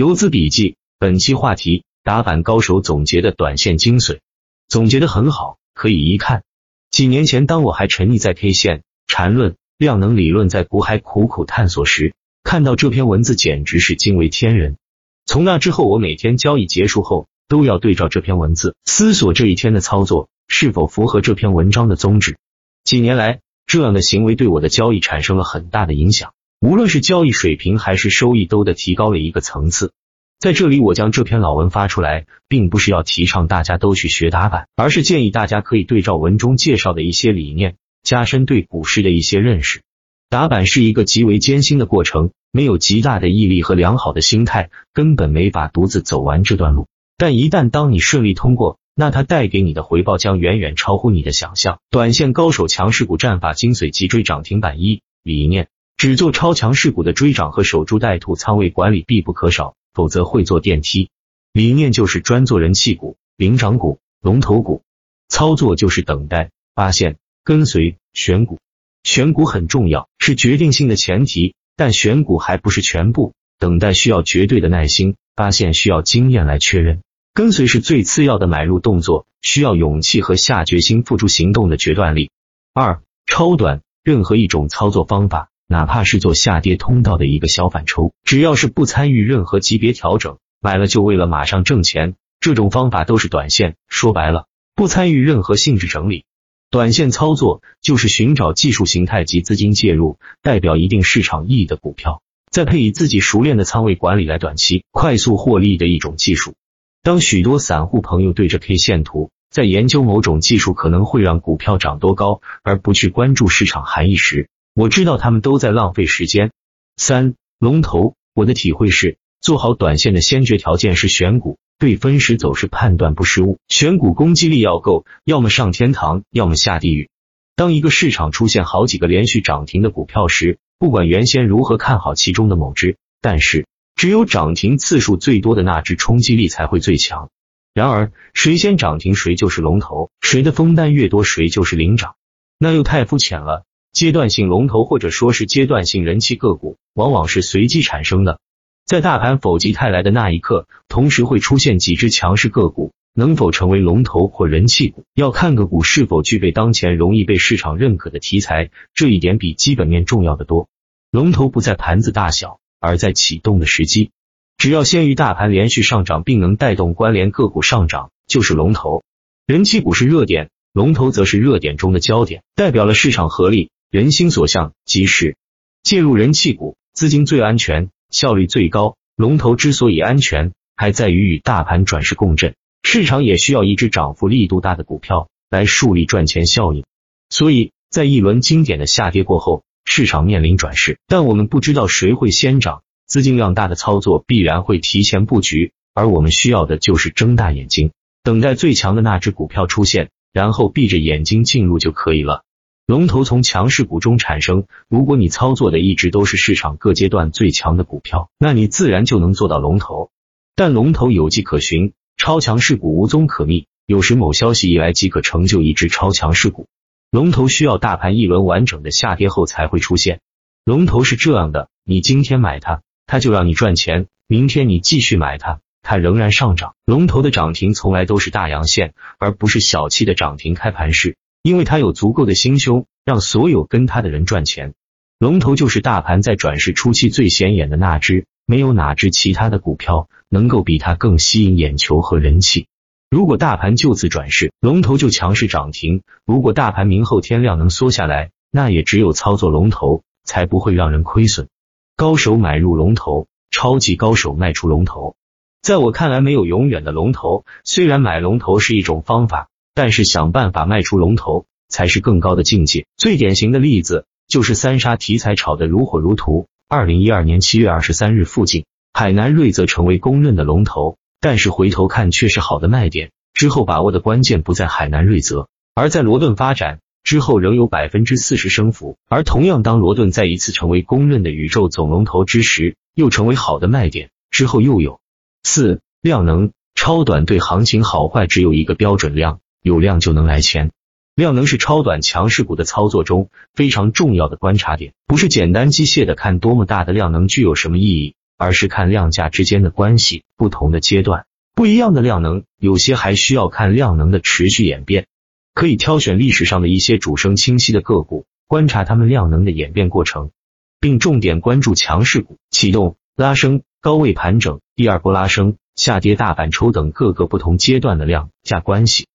游资笔记，本期话题：打板高手总结的短线精髓，总结的很好，可以一看。几年前，当我还沉溺在 K 线、缠论、量能理论在股海苦苦探索时，看到这篇文字简直是惊为天人。从那之后，我每天交易结束后都要对照这篇文字，思索这一天的操作是否符合这篇文章的宗旨。几年来，这样的行为对我的交易产生了很大的影响。无论是交易水平还是收益，都的提高了一个层次。在这里，我将这篇老文发出来，并不是要提倡大家都去学打板，而是建议大家可以对照文中介绍的一些理念，加深对股市的一些认识。打板是一个极为艰辛的过程，没有极大的毅力和良好的心态，根本没法独自走完这段路。但一旦当你顺利通过，那它带给你的回报将远远超乎你的想象。短线高手强势股战法精髓：急追涨停板一理念。只做超强势股的追涨和守株待兔，仓位管理必不可少，否则会坐电梯。理念就是专做人气股、领涨股、龙头股，操作就是等待、发现、跟随、选股。选股很重要，是决定性的前提，但选股还不是全部。等待需要绝对的耐心，发现需要经验来确认，跟随是最次要的买入动作，需要勇气和下决心付诸行动的决断力。二、超短，任何一种操作方法。哪怕是做下跌通道的一个小反抽，只要是不参与任何级别调整，买了就为了马上挣钱，这种方法都是短线。说白了，不参与任何性质整理，短线操作就是寻找技术形态及资金介入，代表一定市场意义的股票，再配以自己熟练的仓位管理来短期快速获利的一种技术。当许多散户朋友对着 K 线图在研究某种技术可能会让股票涨多高，而不去关注市场含义时，我知道他们都在浪费时间。三龙头，我的体会是，做好短线的先决条件是选股，对分时走势判断不失误，选股攻击力要够，要么上天堂，要么下地狱。当一个市场出现好几个连续涨停的股票时，不管原先如何看好其中的某只，但是只有涨停次数最多的那只冲击力才会最强。然而，谁先涨停谁就是龙头，谁的封单越多谁就是领涨，那又太肤浅了。阶段性龙头或者说是阶段性人气个股，往往是随机产生的。在大盘否极泰来的那一刻，同时会出现几只强势个股，能否成为龙头或人气股，要看个股是否具备当前容易被市场认可的题材，这一点比基本面重要的多。龙头不在盘子大小，而在启动的时机。只要先于大盘连续上涨，并能带动关联个股上涨，就是龙头。人气股是热点，龙头则是热点中的焦点，代表了市场合力。人心所向，即是介入人气股，资金最安全，效率最高。龙头之所以安全，还在于与大盘转势共振。市场也需要一只涨幅力度大的股票来树立赚钱效应。所以在一轮经典的下跌过后，市场面临转势，但我们不知道谁会先涨，资金量大的操作必然会提前布局，而我们需要的就是睁大眼睛，等待最强的那只股票出现，然后闭着眼睛进入就可以了。龙头从强势股中产生，如果你操作的一直都是市场各阶段最强的股票，那你自然就能做到龙头。但龙头有迹可循，超强势股无踪可觅，有时某消息一来即可成就一只超强势股。龙头需要大盘一轮完整的下跌后才会出现。龙头是这样的，你今天买它，它就让你赚钱；明天你继续买它，它仍然上涨。龙头的涨停从来都是大阳线，而不是小气的涨停开盘式。因为他有足够的心胸，让所有跟他的人赚钱。龙头就是大盘在转势初期最显眼的那只，没有哪只其他的股票能够比它更吸引眼球和人气。如果大盘就此转势，龙头就强势涨停；如果大盘明后天量能缩下来，那也只有操作龙头才不会让人亏损。高手买入龙头，超级高手卖出龙头。在我看来，没有永远的龙头。虽然买龙头是一种方法。但是想办法卖出龙头才是更高的境界。最典型的例子就是三沙题材炒得如火如荼。二零一二年七月二十三日附近，海南瑞泽成为公认的龙头，但是回头看却是好的卖点。之后把握的关键不在海南瑞泽，而在罗顿发展。之后仍有百分之四十升幅。而同样，当罗顿再一次成为公认的宇宙总龙头之时，又成为好的卖点。之后又有四量能超短，对行情好坏只有一个标准量。有量就能来钱，量能是超短强势股的操作中非常重要的观察点，不是简单机械的看多么大的量能具有什么意义，而是看量价之间的关系。不同的阶段，不一样的量能，有些还需要看量能的持续演变。可以挑选历史上的一些主升清晰的个股，观察它们量能的演变过程，并重点关注强势股启动、拉升、高位盘整、第二波拉升、下跌、大反抽等各个不同阶段的量价关系，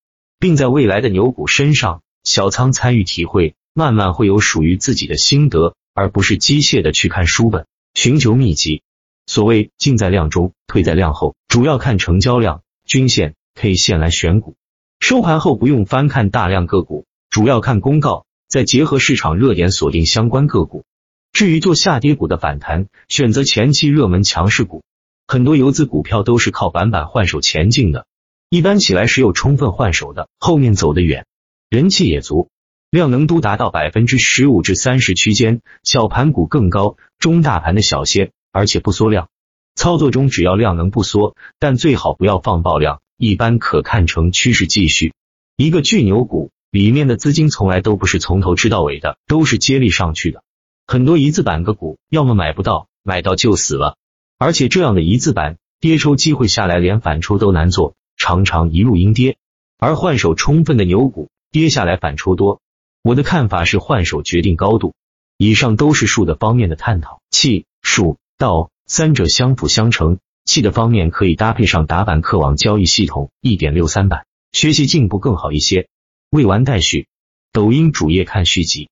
并在未来的牛股身上小仓参与体会，慢慢会有属于自己的心得。而不是机械的去看书本，寻求秘籍。所谓进在量中，退在量后，主要看成交量、均线、K 线来选股。收盘后不用翻看大量个股，主要看公告，再结合市场热点锁定相关个股。至于做下跌股的反弹，选择前期热门强势股。很多游资股票都是靠板板换手前进的，一般起来是有充分换手的，后面走得远，人气也足。量能都达到百分之十五至三十区间，小盘股更高，中大盘的小些，而且不缩量。操作中只要量能不缩，但最好不要放爆量，一般可看成趋势继续。一个巨牛股里面的资金从来都不是从头吃到尾的，都是接力上去的。很多一字板个股，要么买不到，买到就死了。而且这样的一字板跌抽机会下来，连反抽都难做，常常一路阴跌。而换手充分的牛股跌下来反抽多。我的看法是换手决定高度，以上都是术的方面的探讨。气、术、道三者相辅相成，气的方面可以搭配上打板客网交易系统一点六三版，学习进步更好一些。未完待续，抖音主页看续集。